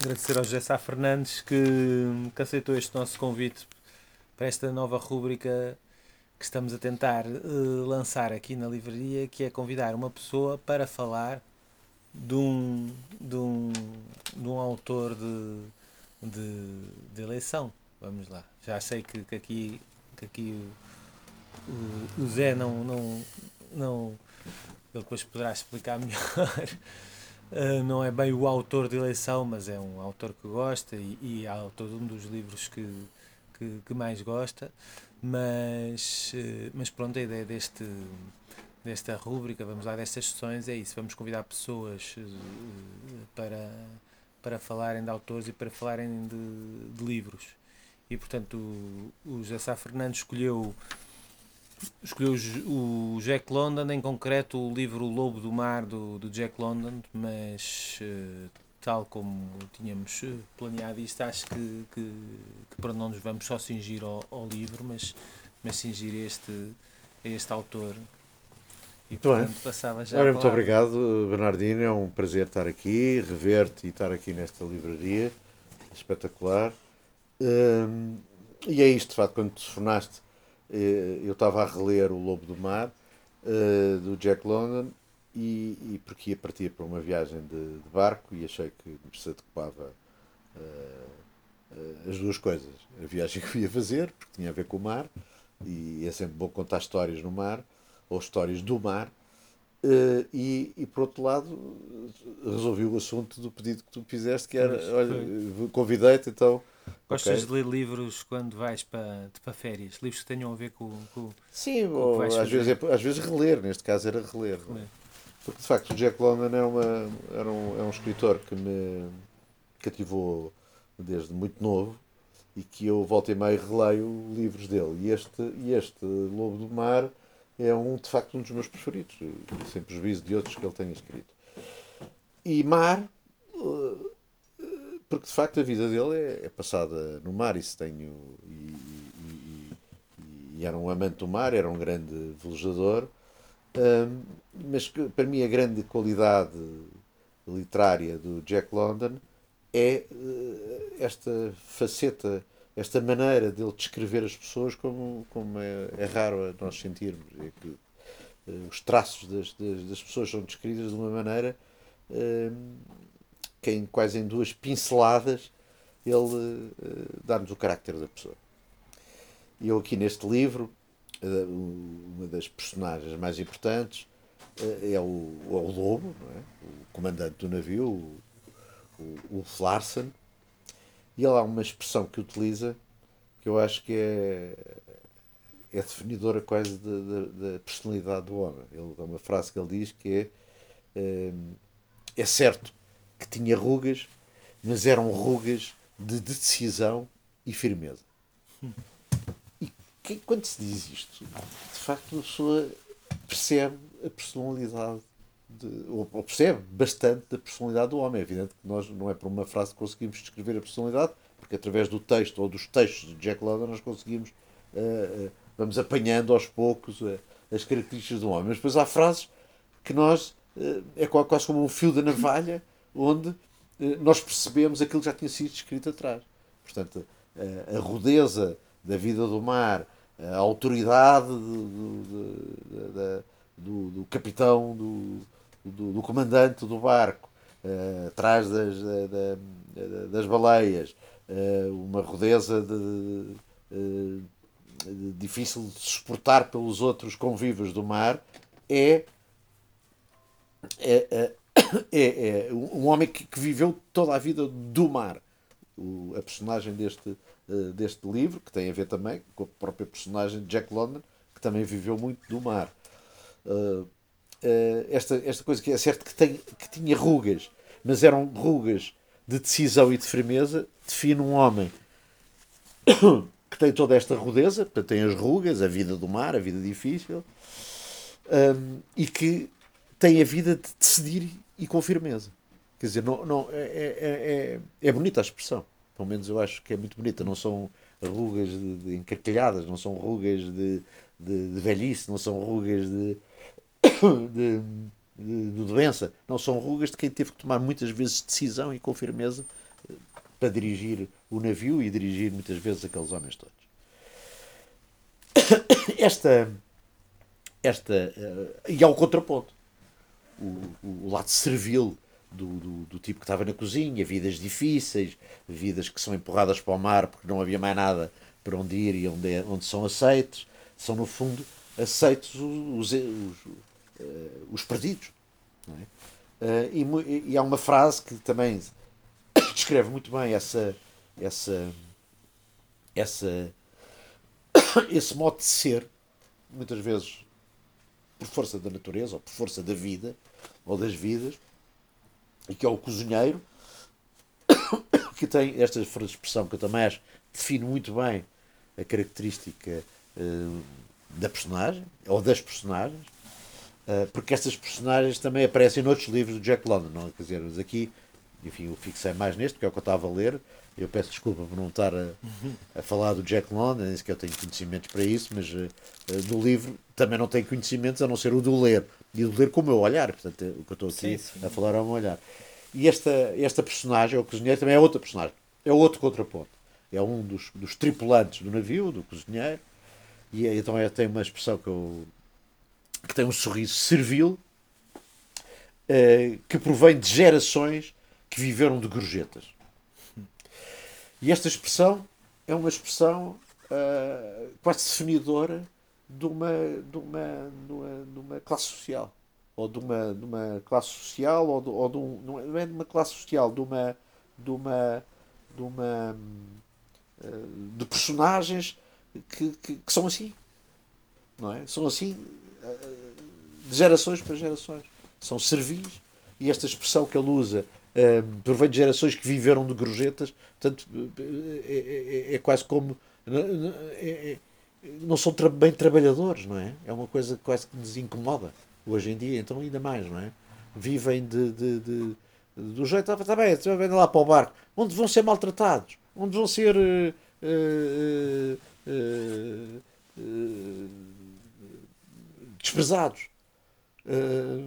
agradecer ao José Sá Fernandes que, que aceitou este nosso convite para esta nova rúbrica que estamos a tentar uh, lançar aqui na livraria, que é convidar uma pessoa para falar de um, de um, de um autor de, de, de eleição. Vamos lá. Já sei que, que aqui, que aqui o, o, Zé não, não, não. Ele depois poderá explicar melhor. Uh, não é bem o autor de eleição, mas é um autor que gosta e, e é autor de um dos livros que, que, que mais gosta. Mas, uh, mas pronto, a ideia deste, desta rúbrica, vamos lá, destas sessões, é isso. Vamos convidar pessoas uh, para, para falarem de autores e para falarem de, de livros. E portanto, o, o José Sá Fernandes escolheu escolheu o Jack London, em concreto o livro O Lobo do Mar do, do Jack London, mas uh, tal como tínhamos eh, planeado isto, acho que, que, que, para não nos vamos só cingir ao, ao livro, mas, mas cingir este, este autor. E portanto bem. passava já Ora, muito obrigado, Bernardino. É um prazer estar aqui, rever-te e estar aqui nesta livraria espetacular. Hum, e é isto, de facto, quando te tornaste eh, eu estava a reler O Lobo do Mar, uh, do Jack London, e, e, porque ia partir para uma viagem de, de barco e achei que se adequava uh, as duas coisas. A viagem que ia fazer, porque tinha a ver com o mar, e é sempre bom contar histórias no mar, ou histórias do mar, e, e, por outro lado resolvi o assunto do pedido que tu fizeste que era, olha, convidei-te então Gostas okay. de ler livros quando vais para, para férias? Livros que tenham a ver com, com Sim, com ou, às, vezes é, às vezes reler, neste caso era reler. É? reler. Porque de facto o Jack London é, uma, era um, é um escritor que me cativou desde muito novo e que eu volto e meio releio livros dele. E este, e este Lobo do Mar é um, de facto um dos meus preferidos, sem prejuízo de outros que ele tenha escrito. E Mar porque de facto a vida dele é, é passada no mar, isso tenho. E, e, e, e, era um amante do mar, era um grande velejador, um, mas que, para mim a grande qualidade literária do Jack London é uh, esta faceta, esta maneira dele descrever as pessoas como, como é, é raro nós sentirmos. É que, uh, os traços das, das, das, pessoas são descritos de uma maneira. Uh, que em quase em duas pinceladas ele uh, dá-nos o carácter da pessoa. E eu aqui neste livro, uh, uma das personagens mais importantes uh, é, o, é o Lobo, é? o comandante do navio, o, o, o Larsen, e ele há uma expressão que utiliza que eu acho que é, é definidora quase da, da personalidade do homem. Ele dá uma frase que ele diz que é, é certo que tinha rugas, mas eram rugas de decisão e firmeza. E que, quando se diz isto, de facto, a pessoa percebe a personalidade, de, ou, percebe bastante da personalidade do homem. É evidente que nós, não é por uma frase que conseguimos descrever a personalidade, porque através do texto ou dos textos de Jack London nós conseguimos, uh, uh, vamos apanhando aos poucos uh, as características do homem. Mas depois há frases que nós, é quase como um fio da navalha, onde eh, nós percebemos aquilo que já tinha sido escrito atrás. Portanto, a, a rudeza da vida do mar, a autoridade do, do, do, do capitão, do, do, comandante do barco, uh, atrás das, da, das baleias, uma rudeza de, uh, de, difícil de suportar pelos outros convívios do mar, é, é, é, é um homem que, que, viveu toda a vida do mar. O, a personagem deste, uh, deste livro, que tem a ver também com a própria personagem de Jack London, que também viveu muito do mar. Uh, uh, esta, esta coisa que é certo que, tem, que tinha rugas, mas eram rugas de decisão e de firmeza, define um homem que tem toda esta rudeza, tem as rugas, a vida do mar, a vida difícil, um, e que tem a vida de decidir e com firmeza. Quer dizer, não, não, é, é, é, é bonita a expressão. Pelo menos eu acho que é muito bonita. Não são rugas de, de encarquilhadas, não são rugas de, de, de velhice, não são rugas de, de, de, doença. Não são rugas de quem teve que tomar muitas vezes decisão e com firmeza para dirigir o navio e dirigir muitas vezes aqueles homens todos. Esta, esta uh, e há o contraponto, o, o lado servil do, do, do, tipo que estava na cozinha, vidas difíceis, vidas que são empurradas para o mar porque não havia mais nada para onde ir e onde, é, onde são aceitos, são no fundo aceitos os, os, os, uh, os perdidos. É? Uh, e, e, há uma frase que também descreve muito bem essa, essa, essa, esse modo de ser, muitas vezes por força da natureza ou por força da vida ou das vidas, e que é o cozinheiro, que tem esta expressão que eu também acho define muito bem a característica uh, da personagem, ou das personagens, uh, porque estas personagens também aparecem noutros livros do Jack London, não? quer dizer, mas aqui, enfim, eu fixei mais neste, que é o que eu estava a ler, eu peço desculpa por não estar a, a falar do Jack London, nem sequer eu tenho conhecimentos para isso, mas uh, no livro também não tenho conhecimentos a não ser o do ler, e de ler com o meu olhar, portanto, o que eu estou aqui sim, sim. a falar é o meu olhar. E esta, esta personagem, o cozinheiro, também é outra personagem, é outro contraponto. É um dos, dos tripulantes do navio, do cozinheiro, e é, então é, tem uma expressão que, eu, que tem um sorriso servil, uh, que provém de gerações que viveram de gorjetas. E esta expressão é uma expressão uh, quase definidora de uma, de, uma, de, uma, de uma classe social. Ou de uma, de uma classe social, ou de, ou de um, não é de uma classe social, de uma. de uma. de, uma, uh, de personagens que, que, que, são assim. Não é? São assim uh, de gerações para gerações. São servis. E esta expressão que ele usa um, provém de gerações que viveram de gorjetas, portanto, é, é, é quase como. É, não são tra bem trabalhadores, não é? É uma coisa que quase que nos incomoda hoje em dia, então ainda mais, não é? Vivem de, de, de do jeito, está bem, vem lá para o barco, onde vão ser maltratados, onde vão ser uh, uh, uh, desprezados.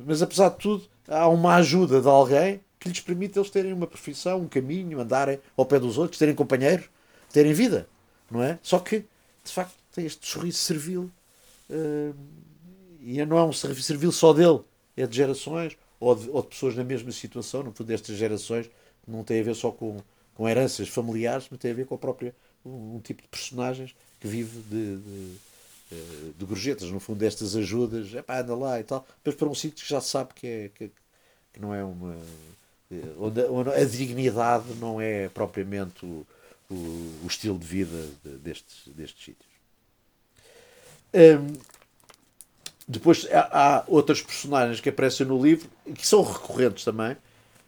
mas apesar de tudo, há uma ajuda de alguém que lhes permite eles terem uma profissão, um caminho, andarem ao pé dos outros, terem companheiros, terem vida, não é? Só que, de facto, tem este sorriso servil uh, e não é um sorriso servil só dele, é de gerações ou de, ou de pessoas na mesma situação, no fundo, destas gerações, não tem a ver só com, com heranças familiares, mas tem a ver com a própria, um, um tipo de personagens que vive de, de, eh, de gorjetas, no fundo, destas ajudas, é pá, anda lá e tal, mas para um sítio que já sabe que, é, que, que não é uma onde, onde a dignidade não é propriamente o, o, o estilo de vida destes, destes sítios. Um, depois há, há, outras personagens que aparecem no livro que são recorrentes também,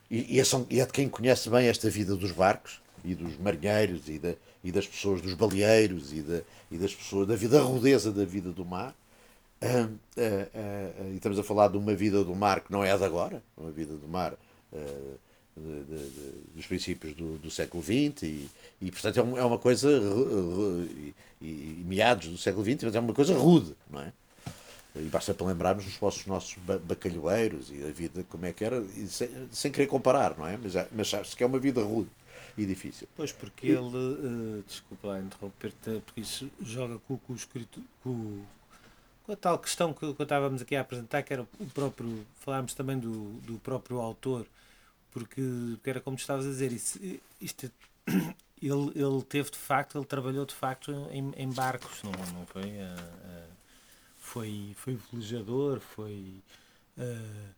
e, e, é, são, e é de quem conhece bem esta vida dos barcos e dos marinheiros e, da, e das pessoas dos baleeiros e, da, e das pessoas da vida rudeza da vida do mar. Uh, uh, uh, e estamos a falar de uma vida do mar que não é de agora, uma vida do mar uh, de, de, dos princípios do, do século XX e, e portanto é, um, é uma coisa e, e, meados do século XX, mas é uma coisa rude, não é? E basta para lembrarmos dos nossos, nossos bacalhoeiros e a vida como é que era, sem, sem querer comparar, não é? Mas, mas sabe-se que é uma vida rude e difícil. Pois, porque ele, uh, desculpa interromper-te, porque isso joga com, com o escrito, com, com a tal questão que, que estávamos aqui a apresentar, que era o próprio, falámos também do, do próprio autor, porque, porque era como tu estavas a dizer, isso, isto, ele, ele teve de facto, ele trabalhou de facto em, em barcos, não, não foi? Uh, uh, foi, foi velejador, foi, uh,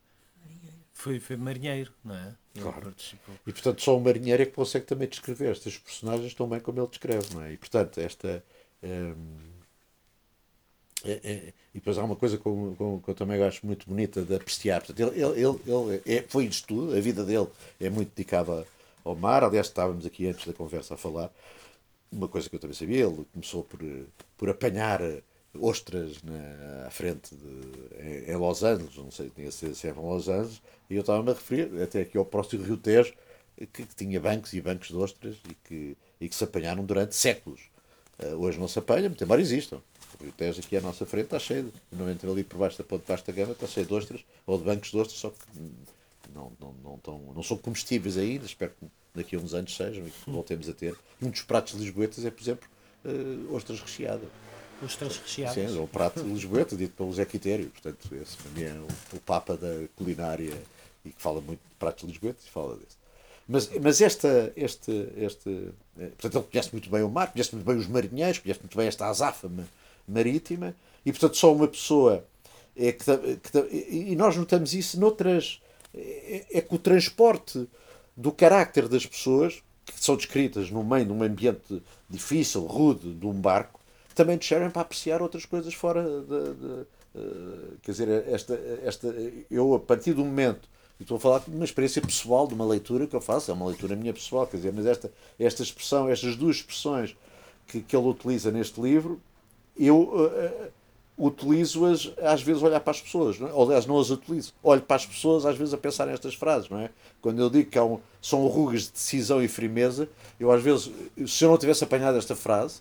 foi, foi marinheiro, não é? Ele claro. Participou. E portanto só um marinheiro é que consegue também descrever estas personagens tão bem como ele descreve, não é? E portanto esta. Um, é, é, e depois há uma coisa que eu, que eu também acho muito bonita de apreciar. Portanto, ele, ele, ele, é, foi isto tudo, a vida dele é muito dedicada ao mar. Aliás, estávamos aqui antes da conversa a falar. Uma coisa que eu também sabia, ele começou por, por apanhar ostras na, à frente de, em, em, Los Angeles, não sei, tinha se era em Los Angeles, e eu estava-me a referir até aqui ao próximo Rio Tejo, que, que, tinha bancos e bancos de ostras e que, e que se apanharam durante séculos. Uh, hoje não se apanha, muito embora existam. O Tejo aqui à nossa frente está cheio, entra ali por baixo da ponte de vasta gama, está cheio de ostras, ou de bancos de ostras, só que não, não, não, tão, não são comestíveis ainda, espero que daqui a uns anos sejam e que voltemos a ter. Um dos pratos lisboetas é, por exemplo, uh, ostras recheadas. Ostras recheadas? Sim, é o prato de lisboeta, dito pelo Zé Quitério. Portanto, esse para mim é o, o papa da culinária e que fala muito de pratos de lisboeta e fala desse. Mas, mas esta, este, este, eh, portanto, ele conhece muito bem o mar, conhece muito bem os marinheiros, conhece muito bem esta azáfama marítima, e portanto só uma pessoa é que, que e nós notamos isso noutras é, é que o transporte do carácter das pessoas que são descritas no meio de um ambiente difícil, rude, de um barco, também nos servem para apreciar outras coisas fora de, de, uh, quer dizer, esta, esta, eu a partir do momento e estou a falar de uma experiência pessoal, de uma leitura que eu faço, é uma leitura minha pessoal, quer dizer, mas esta, esta expressão, estas duas expressões que, que ele utiliza neste livro, eu uh, utilizo-as às vezes olhar para as pessoas, não é? ou aliás não as utilizo, olho para as pessoas às vezes a pensar nestas frases, não é? Quando eu digo que um, são rugas de decisão e firmeza, eu às vezes, se eu não tivesse apanhado esta frase,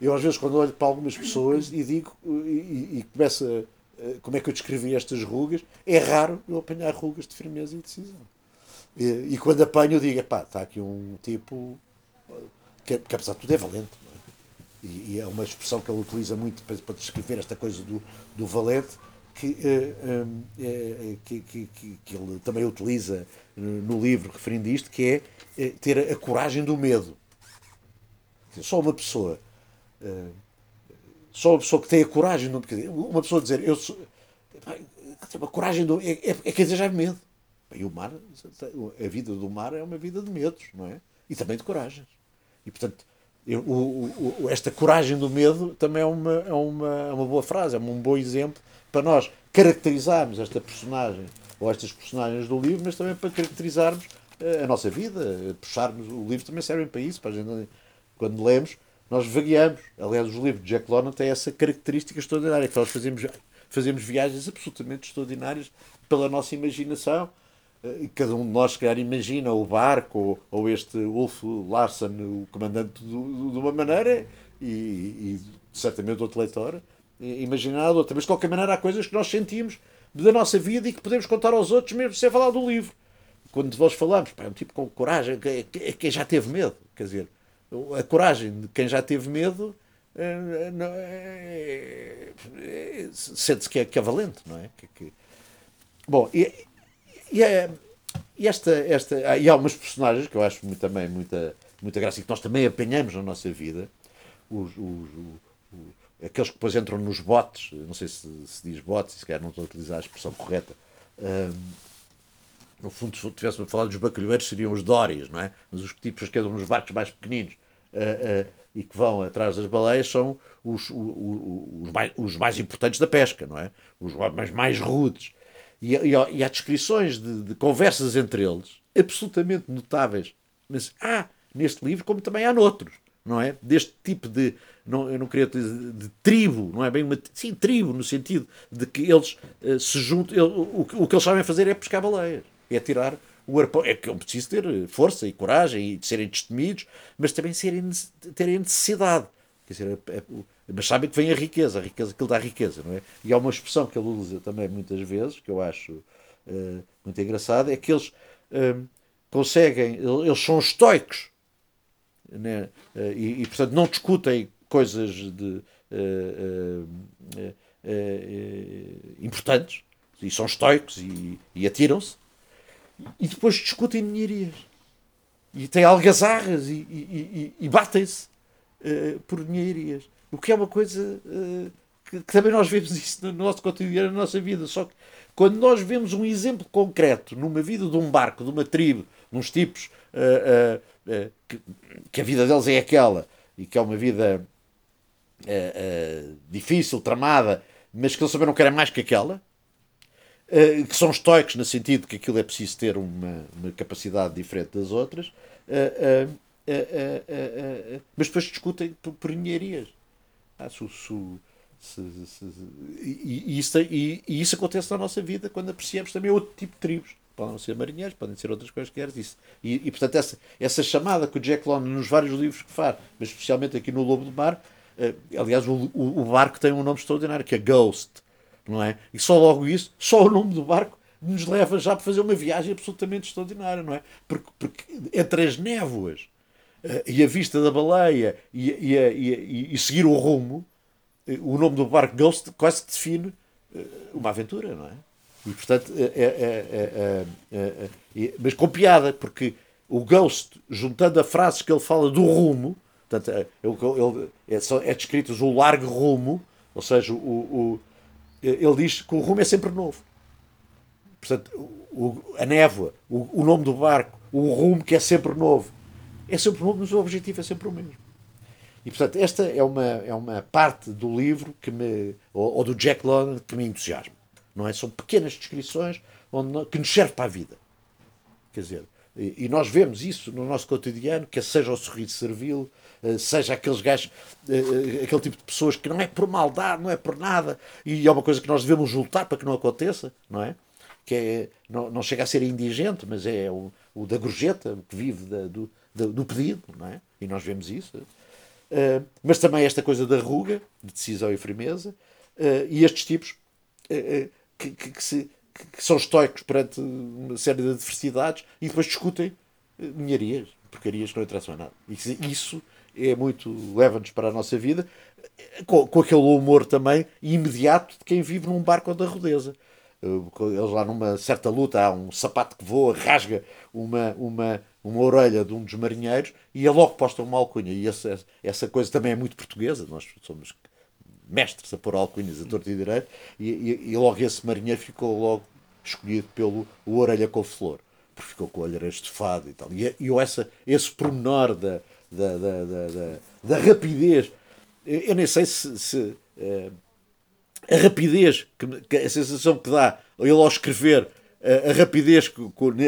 eu às vezes quando olho para algumas pessoas e digo, e, e, começo a eh, como é que eu descrevi estas rugas, é raro eu apanhar rugas de firmeza e decisão. E, e quando apanho, eu digo: pá, está aqui um tipo que, que, apesar de tudo é valente. E, e, é uma expressão que ele utiliza muito para, para descrever esta coisa do, do valente, que, é, que, que, que, ele também utiliza no livro referindo isto, que é ter a coragem do medo. Só uma pessoa só uma pessoa que tem a coragem, não, uma pessoa dizer, eu sou. A coragem do, é, é, é quer é medo. E o mar, a vida do mar é uma vida de medos, não é? E também de coragens. E portanto, o, o, esta coragem do medo também é uma, é, uma, é uma boa frase, é um bom exemplo para nós caracterizarmos esta personagem ou estas personagens do livro, mas também para caracterizarmos eh, a nossa vida, puxarmos. O livro também serve para isso, para a gente, quando lemos, nós vagueamos. Aliás, os livros de Jack London têm essa característica extraordinária, que nós fazemos, fazemos viagens absolutamente extraordinárias pela nossa imaginação. Eh, cada um de nós, se calhar, imagina o barco ou, este Ulf Larsen, o comandante, de uma maneira e, e certamente outro leitor imaginar outra. Mas, de qualquer maneira, há coisas que nós sentimos da nossa vida e que podemos contar aos outros, mesmo sem falar do livro. Quando nós falamos, pá, é um tipo com coragem, quem que já teve medo. Quer dizer, a coragem de quem já teve medo é, é, é, sente-se que é, que é valente, não é? Que, que... Bom, e, e, é, e, esta, esta, ah, e há umas personagens que eu acho muito, também muita, muita graça e que nós também apanhamos na nossa vida, os, os, os, aqueles que depois entram nos botes, não sei se, se diz botes, se calhar não estou a utilizar a expressão correta. Um, no fundo, se tivéssemos a falar dos bacalhoeiros, seriam os dórias, não é? Mas os tipos que andam nos barcos mais pequeninos uh, uh, e que vão atrás das baleias são os, os, mais, os mais importantes da pesca, não é? Os mais, mais rudes. E, e, e há descrições de, de, conversas entre eles absolutamente notáveis. Mas há neste livro, como também há noutros, não é? Deste tipo de, não, eu não queria dizer de tribo, não é bem uma. Sim, tribo, no sentido de que eles uh, se juntam. Ele, o, o que eles sabem fazer é pescar baleias é tirar o arpão. É que é preciso ter força e coragem e de serem destemidos, mas também serem, terem necessidade. Quer dizer, é, é, mas sabem que vem a riqueza, a riqueza que ele dá riqueza, não é? E há uma expressão que ele usa também muitas vezes, que eu acho uh, muito engraçada, é que eles uh, conseguem, eles são estoicos, né? Uh, e, e, portanto não discutem coisas de, importantes, e são estoicos e, e atiram-se, e depois discutem ninharias. E têm algazarras e, e, e batem-se uh, por ninharias. O que é uma coisa uh, que, que, também nós vemos isso no nosso cotidiano, na nossa vida. Só que quando nós vemos um exemplo concreto numa vida de um barco, de uma tribo, de uns tipos uh, que, que, a vida deles é aquela e que é uma vida difícil, tramada, mas que eles também não querem mais que aquela, eh, que são estoicos no sentido que aquilo é preciso ter uma, uma capacidade diferente das outras, uh, uh, mas depois discutem por, engenharias. Ah, e, isso, e, e, isso acontece na nossa vida quando apreciamos também outro tipo de tribos. Podem ser marinheiros, podem ser outras coisas que queres. Isso. E, e, portanto, essa, essa chamada que o Jack London, nos vários livros que faz, mas especialmente aqui no Lobo do Mar, aliás, o, o, barco tem um nome extraordinário que é Ghost não é? E só logo isso, só o nome do barco nos leva já para fazer uma viagem absolutamente extraordinária, não é? Porque, porque entre as névoas e a vista da baleia e, e, e, e, seguir o rumo, o nome do barco Ghost quase define uma aventura, não é? E portanto, é, é, é, é, mas com piada, porque o Ghost, juntando a frase que ele fala do rumo, portanto, ele, ele, é, descrito o largo rumo, ou seja, o, o, ele diz que o rumo é sempre novo. Portanto, o, a névoa, o, o nome do barco, o rumo que é sempre novo, é sempre novo, mas o objetivo é sempre o mesmo. E, portanto, esta é uma, é uma parte do livro que me, ou, ou do Jack London que me entusiasma. Não é? São pequenas descrições onde, que nos servem para a vida. Quer dizer, e, e nós vemos isso no nosso cotidiano, que seja o sorriso servil, eh, seja aqueles gajos, eh, eh, aquele tipo de pessoas que não é por maldade, não é por nada, e é uma coisa que nós devemos lutar para que não aconteça, não é? Que é, não, não chega a ser indigente, mas é o, o da gorjeta, que vive da, do, do pedido, não é? E nós vemos isso. Uh, mas também esta coisa da ruga, de decisão e firmeza, uh, e estes tipos uh, que, que, que, se, que, são estoicos perante uma série de adversidades e depois discutem ninharias, porcarias que não interessam a nada. Isso, isso é muito. leva-nos para a nossa vida, com, com, aquele humor também imediato de quem vive num barco da rudeza. Eles lá numa certa luta, há um sapato que voa, rasga uma, uma, uma orelha de um dos marinheiros e é logo posta uma alcunha. E essa, essa coisa também é muito portuguesa, nós somos mestres a pôr alcunhas a torto e direito, e, e, e, logo esse marinheiro ficou logo escolhido pelo o Orelha com Flor, porque ficou com o olho estofado e tal. E, e essa, esse pormenor da, da, da, da, da, rapidez, eu nem sei se, se uh, a rapidez, que, que, a sensação que dá ele ao escrever a, rapidez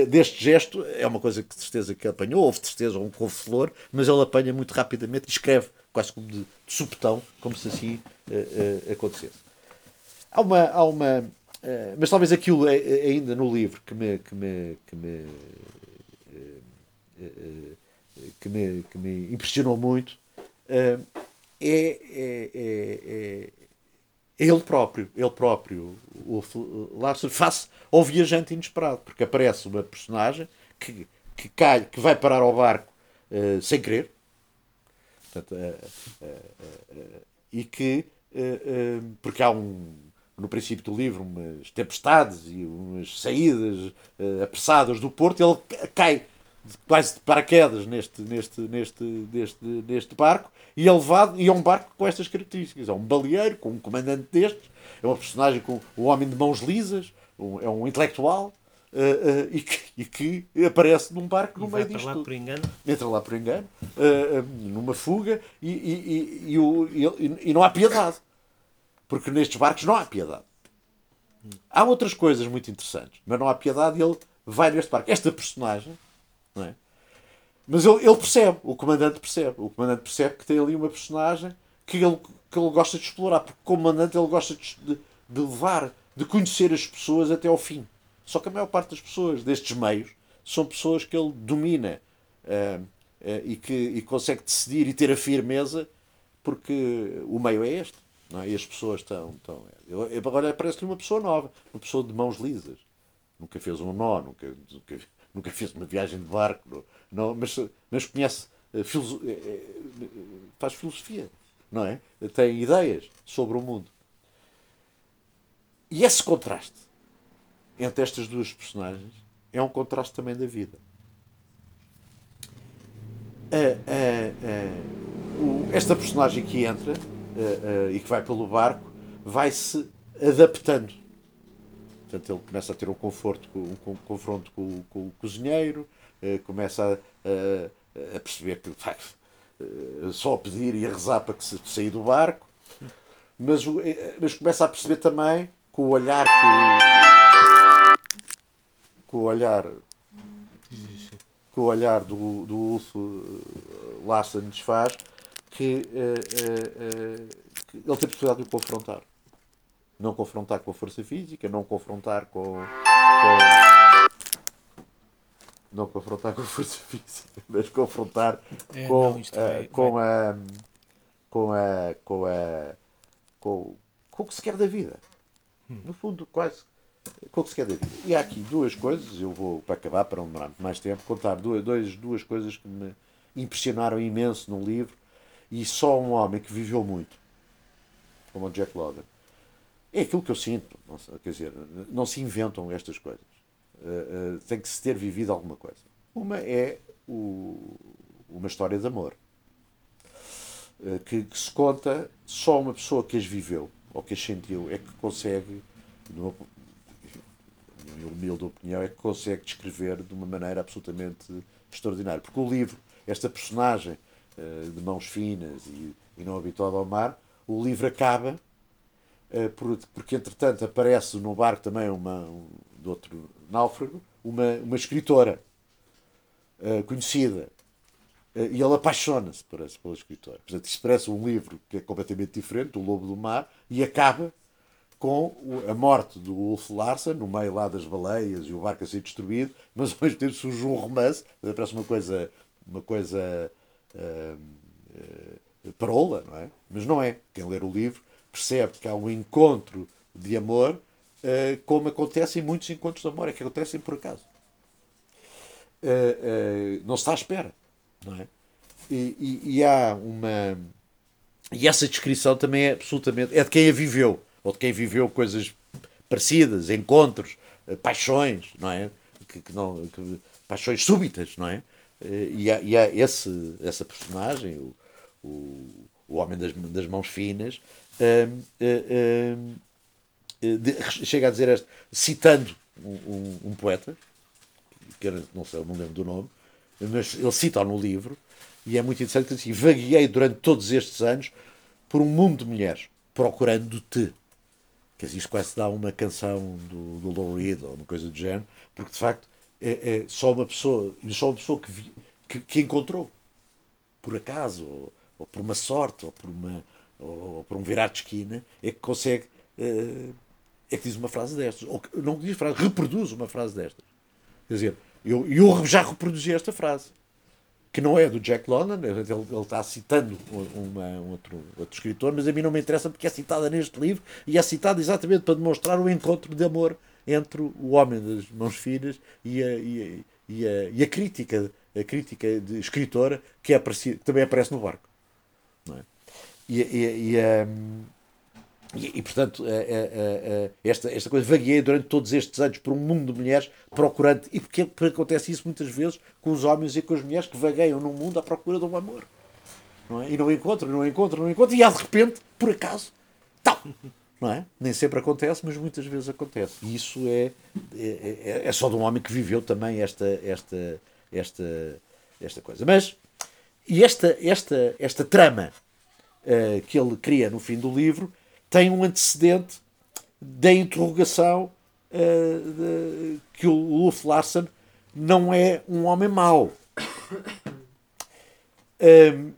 deste gesto é uma coisa que de certeza que apanhou, houve de certeza um couve-flor, mas ele apanha muito rapidamente e escreve quase como de, de supetão, como se assim uh, uh, acontecesse. Há uma. Há uma uh, mas talvez aquilo ainda no livro que me. que me, que me, que me, que me impressionou muito é, é, é, é ele próprio, ele próprio, o Larson, face ao viajante inesperado, porque aparece uma personagem que, que cai, que vai parar ao barco uh, sem querer, Portanto, uh, uh, e que, porque há um, no princípio do livro, umas tempestades e umas saídas apressadas do porto, ele cai quase de paraquedas neste, neste, neste, neste, neste barco e é levado, e é um barco com estas características. É um baleeiro, com um comandante destes, é uma personagem com um homem de mãos lisas, um, é um intelectual, uh, uh, e, que, e, que, aparece num barco no meio disto. Entra lá por engano. Entra lá por engano, uh, numa fuga, e, e, e, o, e, não há piedade. Porque nestes barcos não há piedade. Há outras coisas muito interessantes, mas não há piedade e ele vai neste barco. Esta personagem não é? Mas ele, ele percebe, o comandante percebe. O comandante percebe que tem ali uma personagem que ele, que ele gosta de explorar, porque o comandante ele gosta de, de, levar, de conhecer as pessoas até ao fim. Só que a maior parte das pessoas destes meios são pessoas que ele domina uh, uh, e que e consegue decidir e ter a firmeza porque o meio é este. Não é? E as pessoas estão. estão eu, agora parece-lhe uma pessoa nova, uma pessoa de mãos lisas. Nunca fez um nó, nunca, nunca nunca fez uma viagem de barco, não, mas, mas conhece, eh, eh, eh, faz filosofia, não é? Tem ideias sobre o mundo. E esse contraste entre estas duas personagens é um contraste também da vida. esta personagem que entra e que vai pelo barco vai-se adaptando Portanto, ele começa a ter um conforto, um, confronto com, o cozinheiro, começa a, a, perceber que vai uh, só a pedir e a rezar para que se sair do barco, mas, eh, mas começa a perceber também com o olhar que com o olhar com o olhar do, do Ulf Larsen nos faz que, uh, que ele tem a possibilidade de o confrontar. Não confrontar com a força física, não confrontar com, com não confrontar com a força física, mas confrontar é, com, não, uh, com, a, com a com a com, com o que se quer da vida. Hum. No fundo, quase com o que se quer da vida. E há aqui duas coisas, eu vou, para acabar, para não demorar muito mais tempo, contar duas, duas, duas coisas que me impressionaram imenso no livro e só um homem que viveu muito, como o Jack London, é aquilo que eu sinto. Não, quer dizer, não se inventam estas coisas. Uh, tem que se ter vivido alguma coisa. Uma é o, uma história de amor. Uh, que, que, se conta só uma pessoa que as viveu ou que as sentiu é que consegue, numa minha humilde opinião, é que consegue descrever de uma maneira absolutamente extraordinária. Porque o livro, esta personagem de mãos finas e, e não habituada ao mar, o livro acaba porque entretanto aparece no barco também uma, um, de outro náufrago, uma, uma escritora uh, conhecida. Uh, e ele apaixona-se por essa, pela escritora. Portanto, parece um livro que é completamente diferente, O Lobo do Mar, e acaba com a morte do Ulf Larsen, no meio lá das baleias e o barco a ser destruído, mas ao mesmo tempo surge um romance, parece uma coisa, uma coisa uh, uh, parola, não é? Mas não é. Quem ler o livro percebe que há um encontro de amor, uh, como acontece em muitos encontros de amor, é que acontecem por acaso. Uh, uh, não se está à espera, não é? E, e, e, há uma. E essa descrição também é absolutamente. é de quem a viveu, ou de quem viveu coisas parecidas, encontros, paixões, não é? Que, que não, que, paixões súbitas, não é? E há, e há esse, essa personagem, o, o, o homem das, das mãos finas, de, chega a dizer este, citando um, um, um, poeta, que era, não sei, não lembro do nome, mas ele cita no livro, e é muito interessante que assim, vagueei durante todos estes anos por um mundo de mulheres, procurando-te. Quer dizer, isto quase dá uma canção do, do Lou Reed ou uma coisa do género, porque de facto é, é só uma pessoa, só uma pessoa que, vi, que, que encontrou, por acaso, ou, ou por uma sorte, ou por uma, ou, por um virar de esquina, é que consegue. Uh, é que diz uma frase destas. Ou que, não diz frase, reproduz uma frase destas. Quer dizer, eu, eu já reproduzi esta frase, que não é do Jack London, ele, ele está citando uma, um outro, outro escritor, mas a mim não me interessa porque é citada neste livro e é citada exatamente para demonstrar o encontro de amor entre o homem das mãos finas e a, e a, e a, e a crítica, a crítica de escritora que, é que também aparece no barco. É? E, e, e, um, e, e portanto, é, é, é, esta, esta coisa vagueia durante todos estes anos por um mundo de mulheres procurando. E porque, porque acontece isso muitas vezes com os homens e com as mulheres que vagueiam num mundo à procura de um amor. Não é? E não encontram, não encontram, não encontram, e há de repente, por acaso, tal! Não é? Nem sempre acontece, mas muitas vezes acontece. E isso é, é, é, é só de um homem que viveu também esta, esta, esta, esta coisa. Mas, e esta, esta, esta trama uh, que ele cria no fim do livro tem um antecedente da interrogação uh, de, que o Ulf Larsen não é um homem mau. Uh,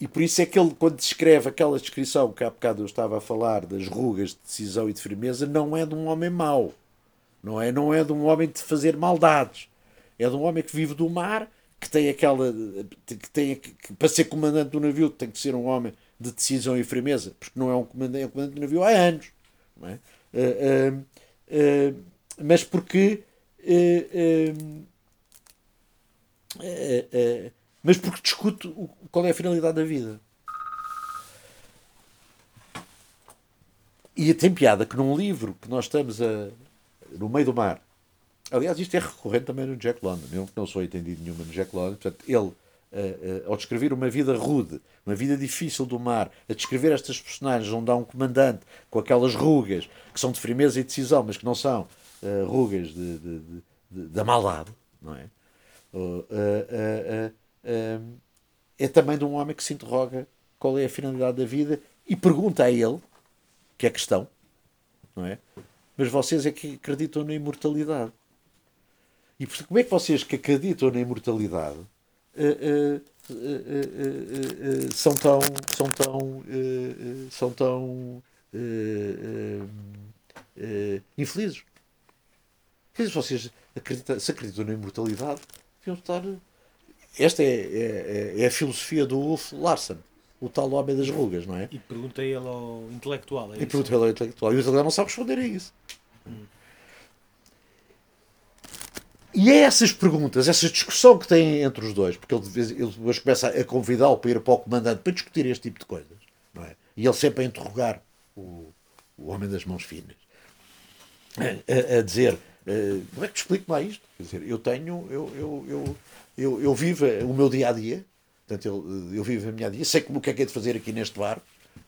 e por isso é que ele, quando descreve aquela descrição que há bocado eu estava a falar das rugas de decisão e de firmeza, não é de um homem mau. Não é, não é de um homem de fazer maldades. É de um homem que vive do mar que tem aquela. que tem que, para ser comandante do navio tem que ser um homem de decisão e firmeza, porque não é um comandante, é um comandante do navio há anos. Não é? Uh, uh, uh, mas porque. mas porque discute o, qual é a finalidade da vida. E tem piada que num livro que nós estamos a, no meio do mar Aliás, isto é recorrente também no Jack London. Eu não sou entendido nenhuma no Jack London. Portanto, ele, ao descrever uma vida rude, uma vida difícil do mar, a descrever estas personagens onde há um comandante com aquelas rugas que são de firmeza e decisão, mas que não são uh, rugas de, de, de, de, da maldade, não é? é também de um homem que se interroga qual é a finalidade da vida e pergunta a ele, que é questão, não é? Mas vocês é que acreditam na imortalidade. E como é que vocês que acreditam na imortalidade são tão são tão são tão infelizes? Quer dizer, vocês acreditam, se acreditam na imortalidade, deviam estar. Esta é, é, é, a filosofia do Ulf Larsen. o tal homem das rugas, não é? E perguntei ele ao intelectual. É e perguntei ele ao intelectual. E o intelectual não sabe responder a isso. Hum. E é essas perguntas, essa discussão que tem entre os dois, porque ele, ele depois começa a convidá-lo para ir para o comandante para discutir este tipo de coisas, não é? E ele sempre a interrogar o, o homem das mãos finas, a, a dizer: uh, como é que te explico mais isto? Quer dizer, eu tenho, eu, eu, eu, eu, eu vivo o meu dia a dia, portanto, eu, eu vivo a minha dia, sei como o que é que é de fazer aqui neste bar,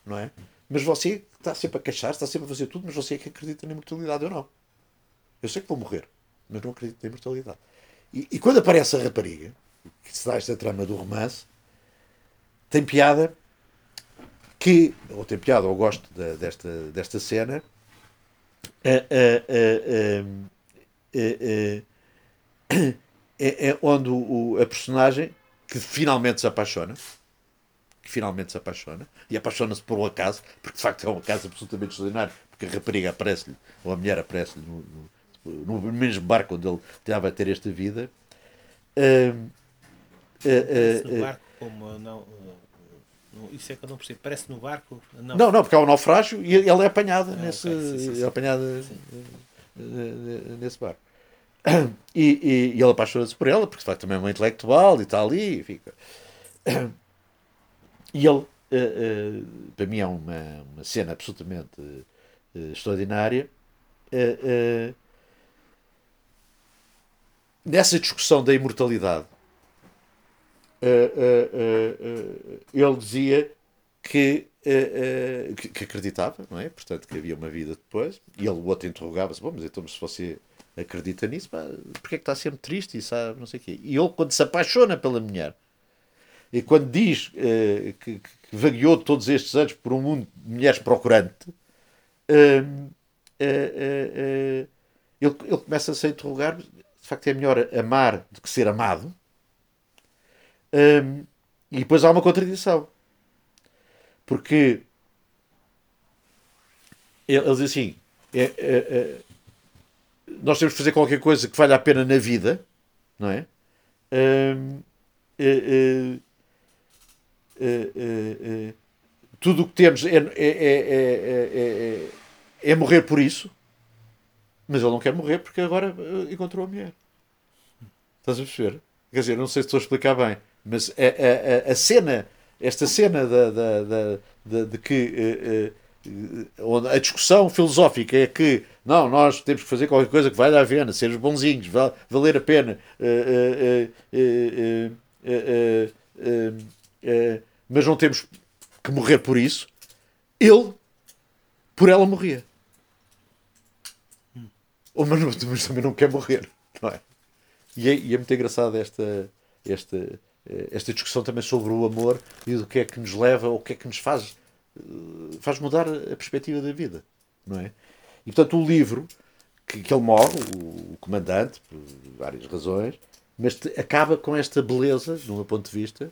não é? Mas você está sempre a queixar, está sempre a fazer tudo, mas você é que acredita na imortalidade, eu não. Eu sei que vou morrer mas não acredito na imortalidade. E, e quando aparece a rapariga, que se dá esta trama do romance, tem piada que, ou tem piada, ou gosto da, desta, desta cena, é, é, onde o, a personagem que finalmente se apaixona, que finalmente se apaixona, e apaixona-se por um acaso, porque de facto é um acaso absolutamente extraordinário, porque a rapariga aparece-lhe, ou a mulher aparece-lhe no, no no mesmo barco onde ele estava a ter esta vida. Uh, uh, uh, no barco, como não, isso é que eu não percebo. Parece no barco. Não, não, não porque há um naufrágio e ela é apanhada ah, nesse, okay, sim, sim. É apanhada nesse barco. E, e, e ele apaixona-se por ela, porque também é uma intelectual e está ali. E, fica. e ele, para mim, é uma, uma cena absolutamente extraordinária nessa discussão da imortalidade, uh, uh, uh, ele dizia que, que, acreditava, não é? Portanto, que havia uma vida depois. E ele, o outro interrogava-se: Bom, mas então, se você acredita nisso, pá, porque é que está sempre triste e sabe, não sei o quê. E ele, quando se apaixona pela mulher, e quando diz que, que, vagueou todos estes anos por um mundo de mulheres procurante, ele, ele começa-se a interrogar de facto é melhor amar do que ser amado. Um, e depois há uma contradição. Porque ele, ele diz assim: é, é, é, nós temos que fazer qualquer coisa que valha a pena na vida, não é? Um, é, é, é tudo o que temos é, é morrer por isso. Mas ele não quer morrer porque agora eh, encontrou a mulher. Estás a perceber? Quer dizer, não sei se estou a explicar bem, mas a, a, a cena, esta cena da, da, da, da de que uh, uh, a discussão filosófica é que não, nós temos que fazer qualquer coisa que valha a pena, ser bonzinhos, val, valer a pena, mas não temos que morrer por isso. Ele, por ela, morria ou mas, mas também não quer morrer, não é? E é, e é muito engraçado esta, esta, eh, esta discussão também sobre o amor e do que é que nos leva, ou o que é que nos faz, eh, faz mudar a perspectiva da vida, não é? E portanto o livro, que, que ele morre, o, o comandante, por várias razões, mas te, acaba com esta beleza, do meu ponto de vista,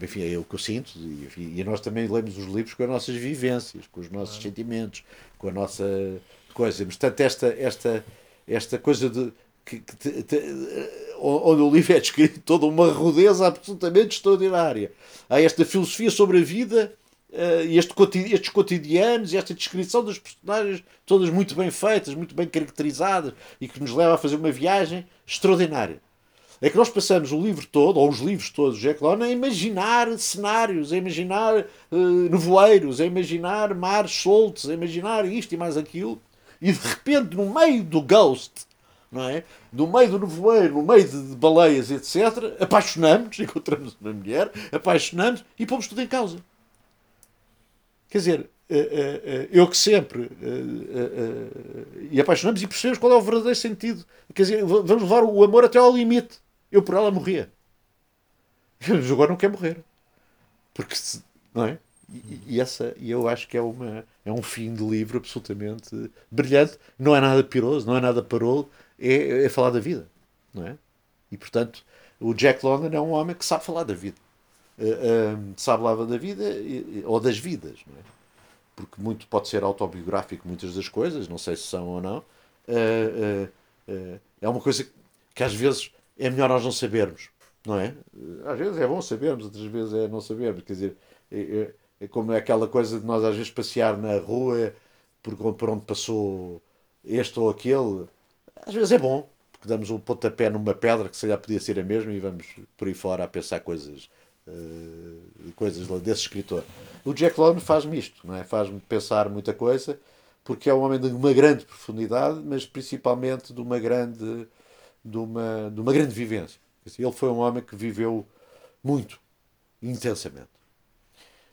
enfim, é o que eu sinto, e, enfim, e nós também lemos os livros com as nossas vivências, com os nossos sentimentos, com a nossa coisa. Portanto, esta, esta, esta coisa de. Que, que te, te, onde o livro é descrito toda uma rudeza absolutamente extraordinária. Há esta filosofia sobre a vida uh, este, estes cotidianos e esta descrição das personagens todas muito bem feitas, muito bem caracterizadas e que nos leva a fazer uma viagem extraordinária. É que nós passamos o livro todo, ou os livros todos de Jack London, a imaginar cenários, a imaginar uh, nevoeiros, a imaginar mares soltos, a imaginar isto e mais aquilo e de repente, no meio do ghost, não é? no meio do nevoeiro, no meio de, de baleias, etc., apaixonamos, encontramos uma mulher, apaixonamos e pomos tudo em causa. Quer dizer, eh, eh, eu que sempre e apaixonamos e percebemos qual é o verdadeiro sentido. Quer dizer, vamos levar o amor até ao limite. Eu por ela morria. Mas agora não quer morrer. Porque, não é? E, e, essa, eu acho que é, uma, é um fim de livro absolutamente brilhante. Não é nada piroso, não é nada parolo, é, é falar da vida. Não é? E portanto, o Jack London é um homem que sabe falar da vida. Uh, uh, sabe falar da vida ou das vidas. Não é? Porque muito pode ser autobiográfico, muitas das coisas, não sei se são ou não. Uh, é uma coisa que às vezes é melhor nós não sabermos. Não é? Às vezes é bom sabermos, outras vezes é não sabermos. Quer dizer, é, é como é aquela coisa de nós às vezes passear na rua por, por onde passou este ou aquele. Às vezes é bom, porque damos um pontapé numa pedra que se calhar podia ser a mesma e vamos por aí fora a pensar coisas, uh, coisas desse escritor. O Jack London faz-me isto, não é? faz-me pensar muita coisa, porque é um homem de uma grande profundidade, mas principalmente de uma grande, de uma, de uma grande vivência. Ele foi um homem que viveu muito, intensamente.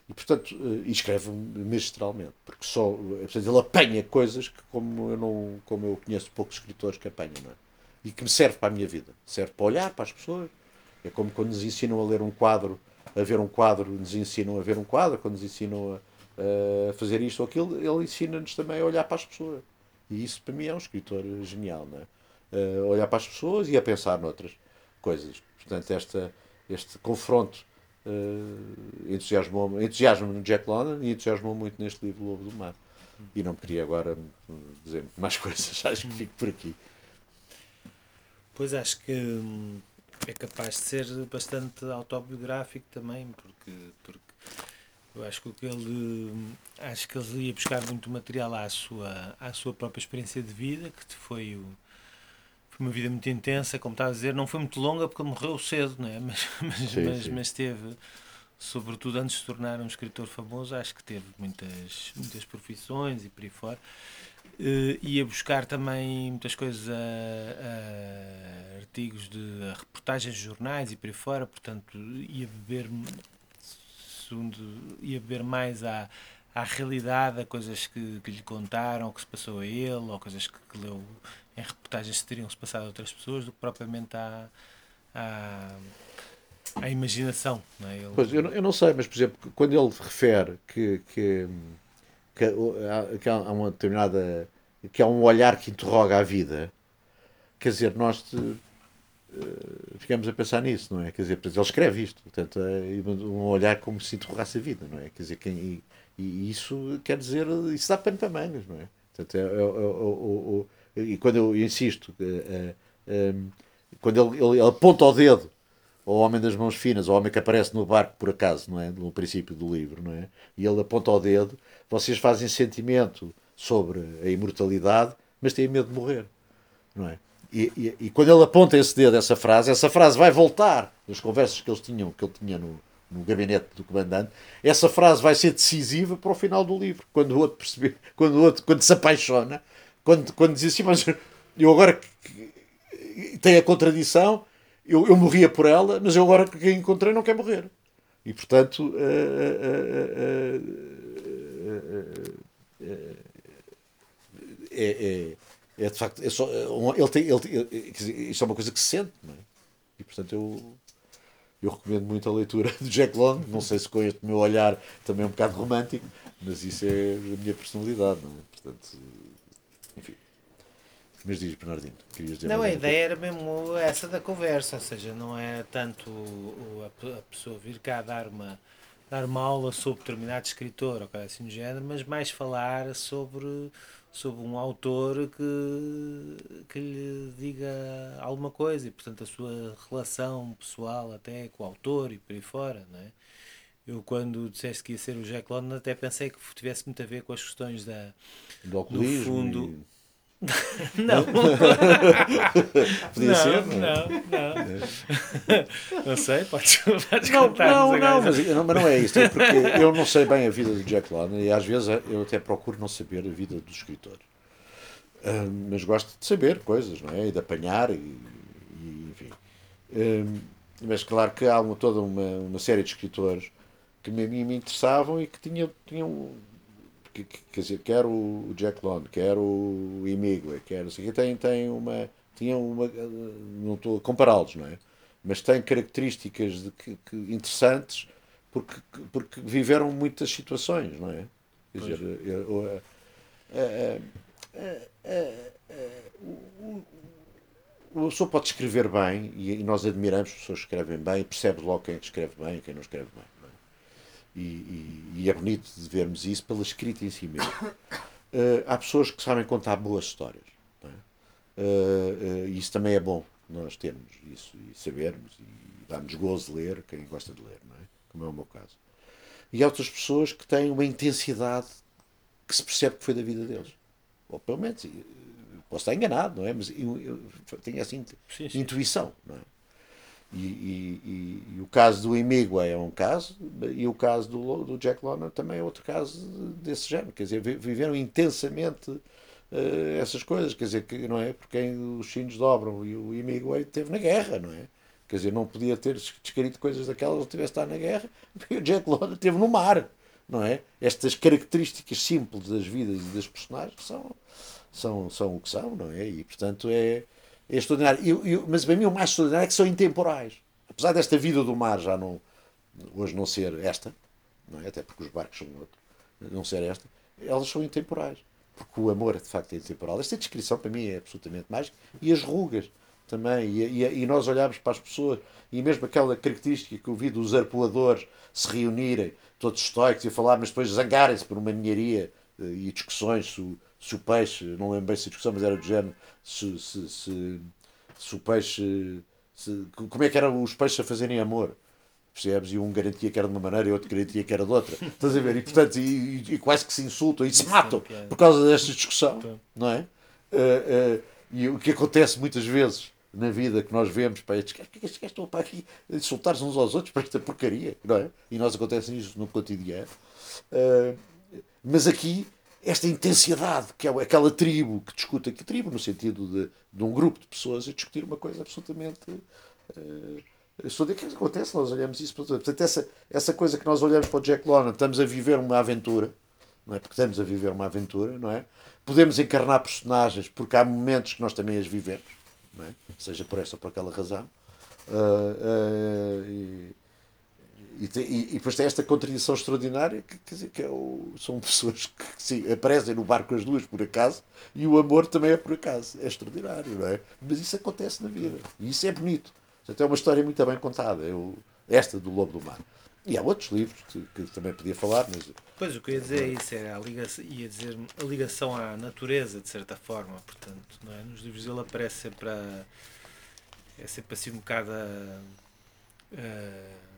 E, portanto, eh, escreve magistralmente, porque só, eh, portanto, ele apanha coisas que, como eu, não, como eu conheço poucos escritores que apanham, não é? E que me serve para a minha vida. Serve para olhar para as pessoas. É como quando nos ensinam a ler um quadro, a ver um quadro, nos ensinam a ver um quadro, quando nos ensinam a, a fazer isto ou aquilo, ele ensina-nos também a olhar para as pessoas. E isso, para mim, é um escritor genial, não é? A olhar para as pessoas e a pensar noutras coisas. Portanto, esta, este confronto uh, entusiasmou-me entusiasmo no Jack London e entusiasmou muito neste livro Lobo do Mar. E não queria agora dizer mais coisas, acho que fico por aqui. Pois acho que hum, é capaz de ser bastante autobiográfico também, porque, porque eu acho que ele hum, acho que ele ia buscar muito material à sua, à sua própria experiência de vida, que foi o foi uma vida muito intensa, como está a dizer, não foi muito longa porque morreu cedo, não é? mas, mas, sim, mas, sim. mas teve, sobretudo antes de se tornar um escritor famoso, acho que teve muitas, muitas profissões e por aí fora. Uh, ia buscar também muitas coisas a, a artigos de a reportagens de jornais e por aí fora, portanto ia beber segundo, ia beber mais à, à realidade, a coisas que, que lhe contaram, o que se passou a ele, ou coisas que, que leu em reportagens que teriam-se passado a outras pessoas do que propriamente à, à, à imaginação. Não é? ele... Pois, eu não, eu não sei, mas por exemplo, quando ele refere que, que, que, há, que há uma determinada. que há um olhar que interroga a vida, quer dizer, nós. Te, Uh, ficamos a pensar nisso, não é? Quer dizer, ele escreve isto, portanto, é um olhar como se interrogasse a vida, não é? Quer dizer, quem, e, e isso quer dizer, isso dá pano para mangas, não é? Portanto, é, é, é, e quando eu insisto, uh, uh, quando ele, ele, aponta o dedo ao homem das mãos finas, ao homem que aparece no barco por acaso, não é? No princípio do livro, não é? E ele aponta o dedo, vocês fazem sentimento sobre a imortalidade, mas têm medo de morrer, não é? E, e, e, quando ele aponta esse dedo, essa frase, essa frase vai voltar das conversas que eles tinham, que ele tinha no, no gabinete do comandante, essa frase vai ser decisiva para o final do livro, quando o outro perceber, quando o outro, quando se apaixona quando, quando dizia assim, mas eu agora tenho a contradição, eu, eu morria por ela, mas eu agora que a encontrei não quer morrer. E portanto. é, é, é, de facto. É só, ele tem, ele, ele, isto é uma coisa que se sente, não é? E portanto eu. Eu recomendo muito a leitura do Jack London, não sei se com este meu olhar também é um bocado romântico, mas isso é a minha personalidade, não é? Portanto, enfim. Mas diz, Bernardino, querias dizer Não, a ideia era mesmo essa da conversa, ou seja, não é tanto a, pessoa vir cá dar uma, dar uma aula sobre determinado escritor ou coisa assim do género, mas mais falar sobre, sobre um autor que, que lhe diga alguma coisa e, portanto, a sua relação pessoal até com o autor e por aí fora, não é? Eu, quando disseste que ia ser o Jack London, até pensei que tivesse muito a ver com as questões da, do, do fundo. E... não. Podia não, ser, não, não, não. não sei, podes, podes não, não, não, mas, não, mas não é isso. É porque eu não sei bem a vida do Jack London e às vezes eu até procuro não saber a vida do escritor. Uh, mas gosto de saber coisas, não é? E de apanhar, e, e enfim. Uh, mas claro que há uma, toda uma, uma série de escritores que me, me interessavam e que tinham, tinham que, que, quer dizer, quer o Jack London, quer o Imigwe, quer assim, tem, tem uma, tinha uma, não estou a compará-los, não é? Mas tem características de, que, que, interessantes porque, porque viveram muitas situações, não é? Quer dizer, eu, o senhor pode escrever bem e, nós admiramos pessoas que escrevem bem, percebe logo quem escreve bem e quem não escreve bem. E, e, e, é bonito de vermos isso pela escrita em si mesmo. Uh, há pessoas que sabem contar boas histórias. É? Uh, uh, isso também é bom nós termos isso e sabermos e dá-nos gozo ler quem gosta de ler, não é? como é o meu caso. e há outras pessoas que têm uma intensidade que se percebe que foi da vida deles. Ou pelo menos, posso estar enganado, não é? Mas eu, eu tenho essa sim, sim. intuição, não é? E, e, e, e, o caso do Hemingway é um caso, e o caso do, do Jack London também é outro caso desse género. Quer dizer, viveram intensamente uh, essas coisas. Quer dizer, que, não é? Porque os chinos dobram e o Hemingway esteve na guerra, não é? Quer dizer, não podia ter descrito coisas daquelas se tivesse estado na guerra. E o Jack London esteve no mar, não é? Estas características simples das vidas e das personagens são, são, são o que são, não é? E, portanto, é é extraordinário. E, e, mas para mim o mais extraordinário é que são intemporais. Apesar desta vida do mar já não, hoje não ser esta, não é? até porque os barcos são outros, não ser esta, elas são intemporais. Porque o amor de facto é intemporal. Esta descrição para mim é absolutamente mágica. E as rugas também. E, e, e, nós olhamos para as pessoas e mesmo aquela característica que eu vi dos arpoadores se reunirem, todos estoicos e falar, mas depois zangarem-se por uma ninharia eh, e discussões se, se o peixe, não lembro bem se a discussão, mas era do género, se, se, se, se o peixe. Se, como é que eram os peixes a fazerem amor? Percebes? E um garantia que era de uma maneira e outro garantia que era de outra. Estás a ver? E, portanto, e, e, quase que se insultam e se matam por causa desta discussão, não é? Uh, uh, e o que acontece muitas vezes na vida que nós vemos, para estes gajos, estes gajos estão para aqui insultar-se uns aos outros para esta porcaria, não é? E nós acontece isso no cotidiano. Uh, mas aqui esta intensidade, que é aquela tribo que discute, que tribo no sentido de, de um grupo de pessoas a discutir uma coisa absolutamente. Uh, estou a que acontece, nós olhamos isso. Portanto, essa, essa coisa que nós olhamos para o Jack London, estamos a viver uma aventura, não é? Porque estamos a viver uma aventura, não é? Podemos encarnar personagens, porque há momentos que nós também as vivemos, não é? Seja por esta ou por aquela razão. Uh, uh, e, e, e, e, depois tem esta contradição extraordinária que, quer dizer, que é o, são pessoas que sim, aparecem no barco as duas por acaso e o amor também é por acaso. É extraordinário, não é? Mas isso acontece na vida e isso é bonito. Portanto, é uma história muito bem contada. Eu, esta do Lobo do Mar. E há outros livros que, que, também podia falar, mas. Pois o que eu ia dizer é isso, era a ligação, ia dizer a ligação à natureza, de certa forma, portanto, não é? Nos livros ele aparece sempre a, é sempre assim um bocado a, a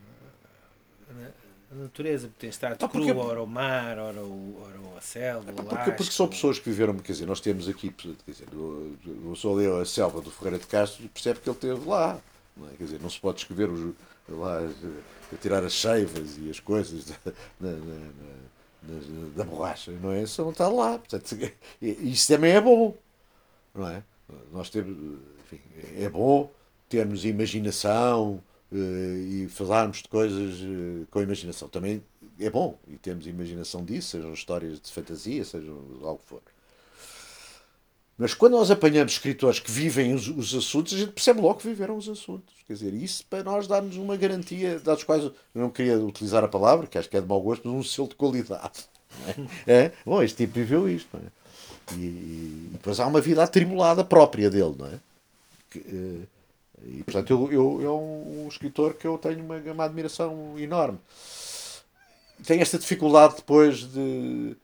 a natureza, tem estado ah, porque... cru, ora o mar, ora, o, ora a selva, ah, porque, porque são pessoas que viveram, quer dizer, nós temos aqui, quer dizer, o Sou leu a selva do Ferreira de Castro e percebe que ele esteve lá. Não é? Quer dizer, não se pode escrever os, lá a tirar as cheivas e as coisas da, na, na, na, da borracha, não é? Isso não está lá. Portanto, isso também é bom, não é? Nós temos, enfim, é bom termos imaginação, e falarmos de coisas uh, com imaginação. Também é bom e temos imaginação disso, sejam histórias de fantasia, sejam algo que for. Mas quando nós apanhamos escritores que vivem os, os, assuntos, a gente percebe logo que viveram os assuntos. Quer dizer, isso para nós dá-nos uma garantia, dados quais eu não queria utilizar a palavra, que acho que é de mau gosto, mas um selo de qualidade. É? é? Bom, este tipo viveu isto. Não é? E, e, depois há uma vida atribulada própria dele, não é? Que, uh, e, portanto, eu, eu, é um, escritor que eu tenho uma, uma admiração enorme. Tem esta dificuldade depois de,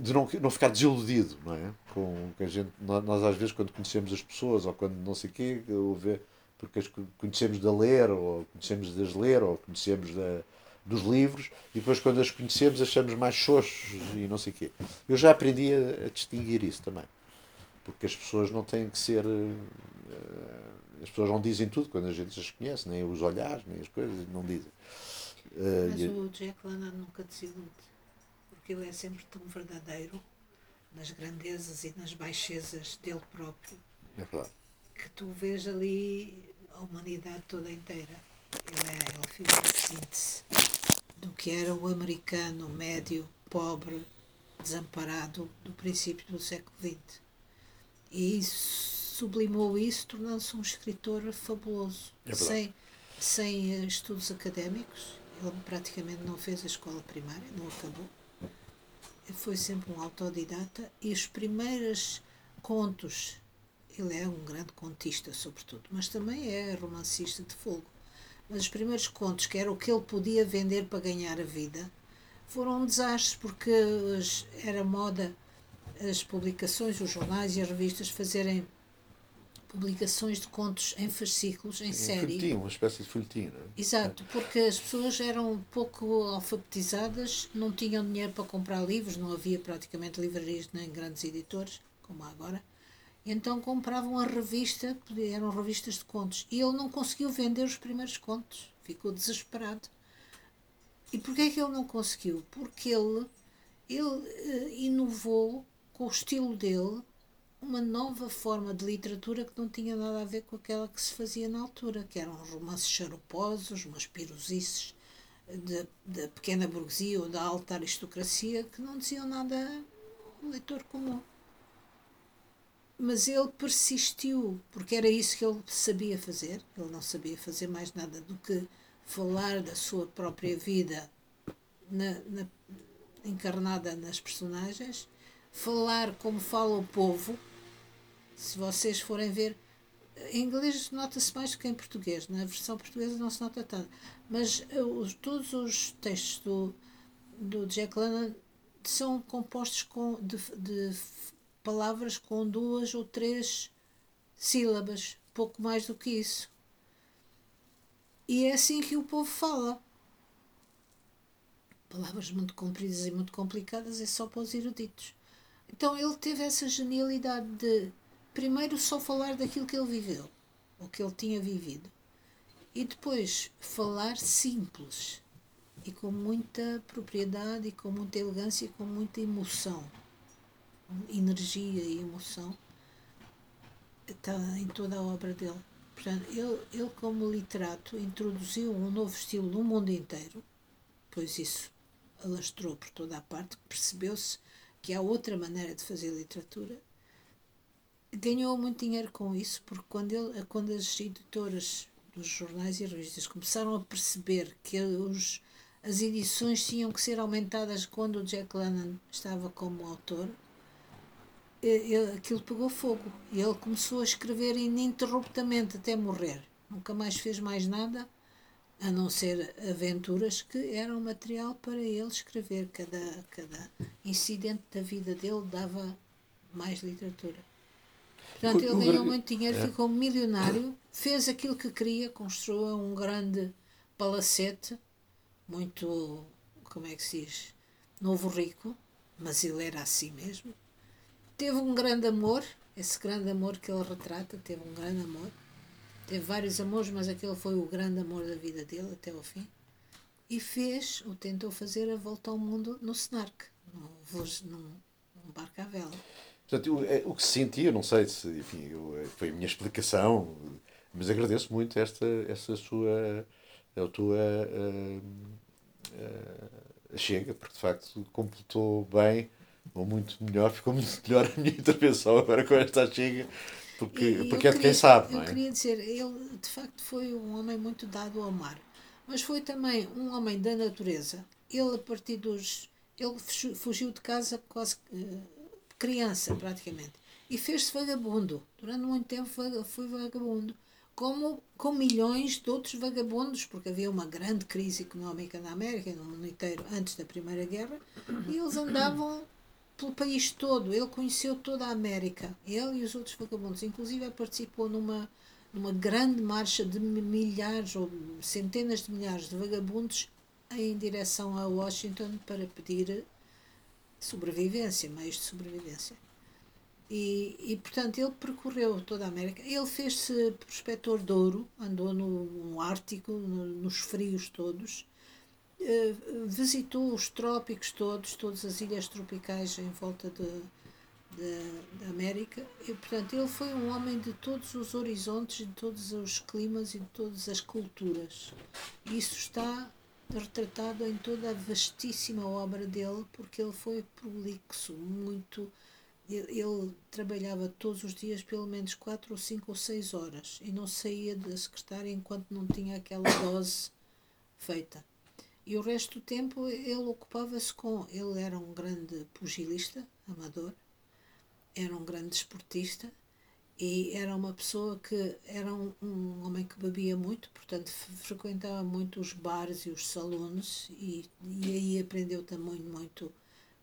de não, não ficar desiludido, não é? Com que a gente, nós, às vezes, quando conhecemos as pessoas, ou quando não sei o quê, ver, porque as conhecemos de ler, ou conhecemos de as ler, ou conhecemos da, dos livros, e depois, quando as conhecemos, achamos mais xoxos e não sei o quê. Eu já aprendi a, a distinguir isso também. Porque as pessoas não têm que ser. Uh, as pessoas não dizem tudo quando a gente as conhece, nem os olhares, nem as coisas, não dizem. Uh, Mas o Jack London nunca desilude, porque ele é sempre tão verdadeiro nas grandezas e nas baixezas dele próprio. É claro. Que tu vês ali a humanidade toda inteira. Ele, é, ele fez a síntese do que era o americano médio, pobre, desamparado do princípio do século XX. E isso sublimou isso, tornando-se um escritor fabuloso, é sem, sem estudos académicos. Ele praticamente não fez a escola primária, não acabou. Foi sempre um autodidata e os primeiros contos, ele é um grande contista, sobretudo, mas também é romancista de fogo. Mas os primeiros contos, que era o que ele podia vender para ganhar a vida, foram um desastre, porque era moda as publicações, os jornais e as revistas fazerem publicações de contos em fascículos, em série. folhetim, uma espécie de folhetim, não é? Exato, porque as pessoas eram pouco alfabetizadas, não tinham dinheiro para comprar livros, não havia praticamente livrarias nem grandes editores, como há agora. Então compravam a revista, eram revistas de contos. E ele não conseguiu vender os primeiros contos, ficou desesperado. E porquê é que ele não conseguiu? Porque ele, ele eh, inovou com o estilo dele uma nova forma de literatura que não tinha nada a ver com aquela que se fazia na altura, que eram romances charuposos, umas pirosices da pequena burguesia ou da alta aristocracia que não diziam nada ao leitor comum. Mas ele persistiu, porque era isso que ele sabia fazer. Ele não sabia fazer mais nada do que falar da sua própria vida na, na, encarnada nas personagens, falar como fala o povo. Se vocês forem ver, em inglês nota-se mais do que em português, na versão portuguesa não se nota tanto, mas uh, os, todos os textos do, do Jack London são compostos com, de, de palavras com duas ou três sílabas, pouco mais do que isso. E é assim que o povo fala. Palavras muito compridas e muito complicadas é só para os eruditos. Então ele teve essa genialidade de primeiro só falar daquilo que ele viveu, ou que ele tinha vivido, e depois falar simples e com muita propriedade e com muita elegância e com muita emoção, energia e emoção está em toda a obra dele. Portanto, ele, ele como literato introduziu um novo estilo no mundo inteiro, pois isso alastrou por toda a parte, percebeu-se que há outra maneira de fazer literatura. Ganhou muito dinheiro com isso, porque quando, ele, quando as editoras dos jornais e revistas começaram a perceber que os, as edições tinham que ser aumentadas quando o Jack London estava como autor, ele, aquilo pegou fogo e ele começou a escrever ininterruptamente até morrer. Nunca mais fez mais nada a não ser aventuras que eram material para ele escrever. Cada, cada incidente da vida dele dava mais literatura. Portanto, ele ganhou muito dinheiro, é. ficou milionário, fez aquilo que queria, construiu um grande palacete, muito, como é que se diz, novo rico, mas ele era assim mesmo. Teve um grande amor, esse grande amor que ele retrata, teve um grande amor Teve vários amores, mas aquele foi o grande amor da vida dele até ao fim. E fez, ou tentou fazer, a volta ao mundo no Snark, num, barco à vela. Portanto, é, o que se sentia, não sei se, enfim, eu, é, foi a minha explicação, mas agradeço muito esta, esta sua, a tua uh, uh, chega, porque de facto completou bem, ou muito melhor, ficou muito melhor a minha intervenção agora com esta chega, porque, e porque é de quem sabe, não é? Eu queria dizer, ele de facto foi um homem muito dado ao mar, mas foi também um homem da natureza. Ele, a partir dos. Ele fugiu de casa quase uh, criança, praticamente, e fez-se vagabundo. Durante muito tempo foi vagabundo. Como com milhões de outros vagabundos, porque havia uma grande crise económica na América, no mundo inteiro, antes da Primeira Guerra, e eles andavam pelo país todo. Ele conheceu toda a América, ele e os outros vagabundos. Inclusive participou numa, numa grande marcha de milhares ou centenas de milhares de vagabundos em direção a Washington para pedir sobrevivência, meios de sobrevivência. E, e portanto ele percorreu toda a América. Ele fez-se prospector de ouro, andou no, no Ártico, no, nos frios todos eh, visitou os trópicos todos, todas as ilhas tropicais em volta da América e, portanto, ele foi um homem de todos os horizontes, de todos os climas e de todas as culturas. Isso está retratado em toda a vastíssima obra dele, porque ele foi prolixo, muito. Ele, ele trabalhava todos os dias pelo menos 4 ou 5 ou 6 horas e não saía da secretária enquanto não tinha aquela dose feita. E o resto do tempo ele ocupava-se com. Ele era um grande pugilista, amador, era um grande desportista e era uma pessoa que era um, um homem que bebia muito, portanto frequentava muito os bares e os salões e, e aí aprendeu também muito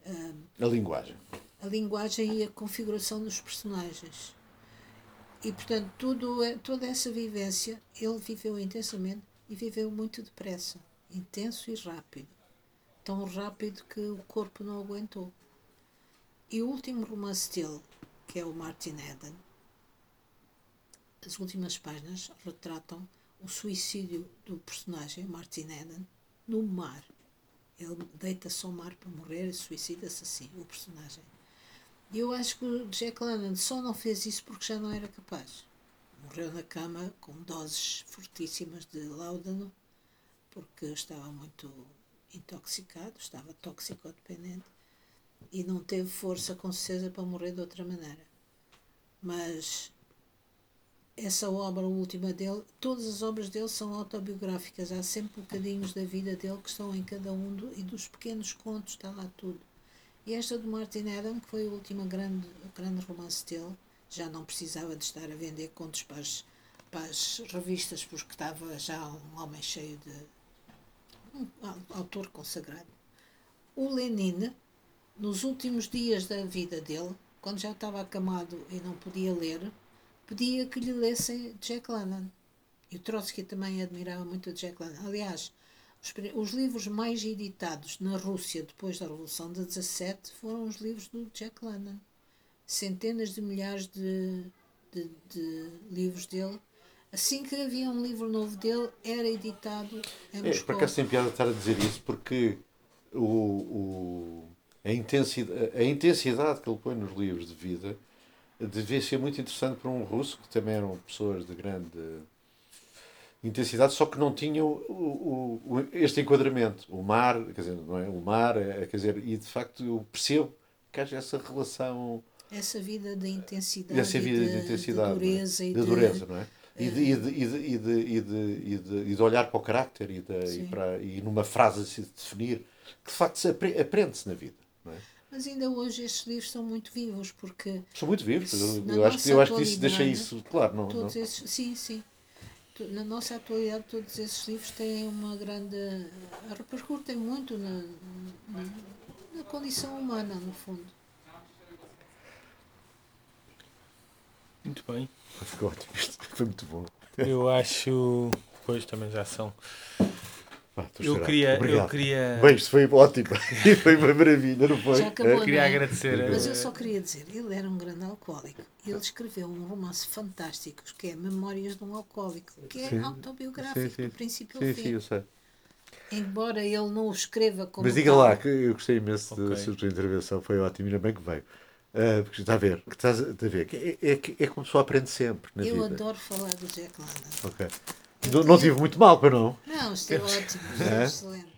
um, a linguagem. A linguagem e a configuração dos personagens. E, portanto, tudo, é- toda essa vivência ele viveu intensamente e viveu muito depressa, intenso e rápido. Tão rápido que o corpo não aguentou. E o último romance dele, que é o Martin Eden, as últimas páginas retratam o suicídio do personagem, Martin Eden, no mar. Ele deita-se ao mar para morrer e suicida-se assim, o personagem. E eu acho que o Jack London só não fez isso porque já não era capaz. Morreu na cama com doses fortíssimas de láudano, porque estava muito intoxicado, estava toxicodependente e não teve força, com certeza, para morrer de outra maneira. Mas essa obra última dele, todas as obras dele são autobiográficas, há sempre bocadinhos da vida dele que estão em cada um do, e dos pequenos contos está lá tudo. E esta do Martin Adam, que foi o último grande, grande romance dele, já não precisava de estar a vender contos para as, para as revistas, porque estava já um homem cheio de. um autor consagrado. O Lenin, nos últimos dias da vida dele, quando já estava acamado e não podia ler, pedia que lhe lessem Jack London. E o Trotsky também admirava muito o Jack London. Aliás, os, os livros mais editados na Rússia depois da Revolução de 17 foram os livros do Jack London. Centenas de milhares de, de, de livros dele. Assim que havia um livro novo dele, era editado em É, Moscou. por acaso tem piada estar a dizer isso porque o, o- a, intensidade, a intensidade que ele põe nos livros de vida devia ser muito interessante para um russo, que também eram pessoas de grande intensidade, só que não tinham o, o- este enquadramento. O mar, quer dizer, não é? O mar, é, quer dizer, e de facto eu percebo que haja essa relação, Essa vida de intensidade, essa vida e de, intensidade, de dureza não é? e de de, dureza, não é? E de, de, de, de, de, de, de olhar para o carácter e, de, e, para, e numa frase se definir, que de facto se apre- aprende-se na vida. Não é? Mas ainda hoje estes livros são muito vivos, porque São muito vivos, eu, eu acho, que- eu acho que isso deixa isso claro. Não, não? todos esses, sim, sim. Na nossa atualidade, todos esses livros têm uma grande. repercutem muito na, na, na condição humana, no fundo. Muito bem. Ficou ótimo, isto foi muito bom. Eu acho. Pois também já são. Pá, Eu queria, eu queria, Bem, isto foi ótimo. foi uma maravilha, não foi? Já acabou, eu queria não é? agradecer. Mas eh, eu só queria dizer, ele era um grande alcoólico. Ele escreveu um romance fantástico que é Memórias de um Alcoólico, que é Sim. autobiográfico, Sim, sim. do princípio Sim, ao sim, fim. eu sei. Embora ele não o escreva como. Mas diga tal, lá, que eu gostei imenso da Ok. sua intervenção, foi ótimo, ainda bem que veio. Ah, porque está a ver, que estás a a ver, é, é, é como pessoa aprende sempre na Eu vida. adoro falar do Jack London. Ok. Não, não tive muito mal, para não. Não, isto é ótimo, é excelente.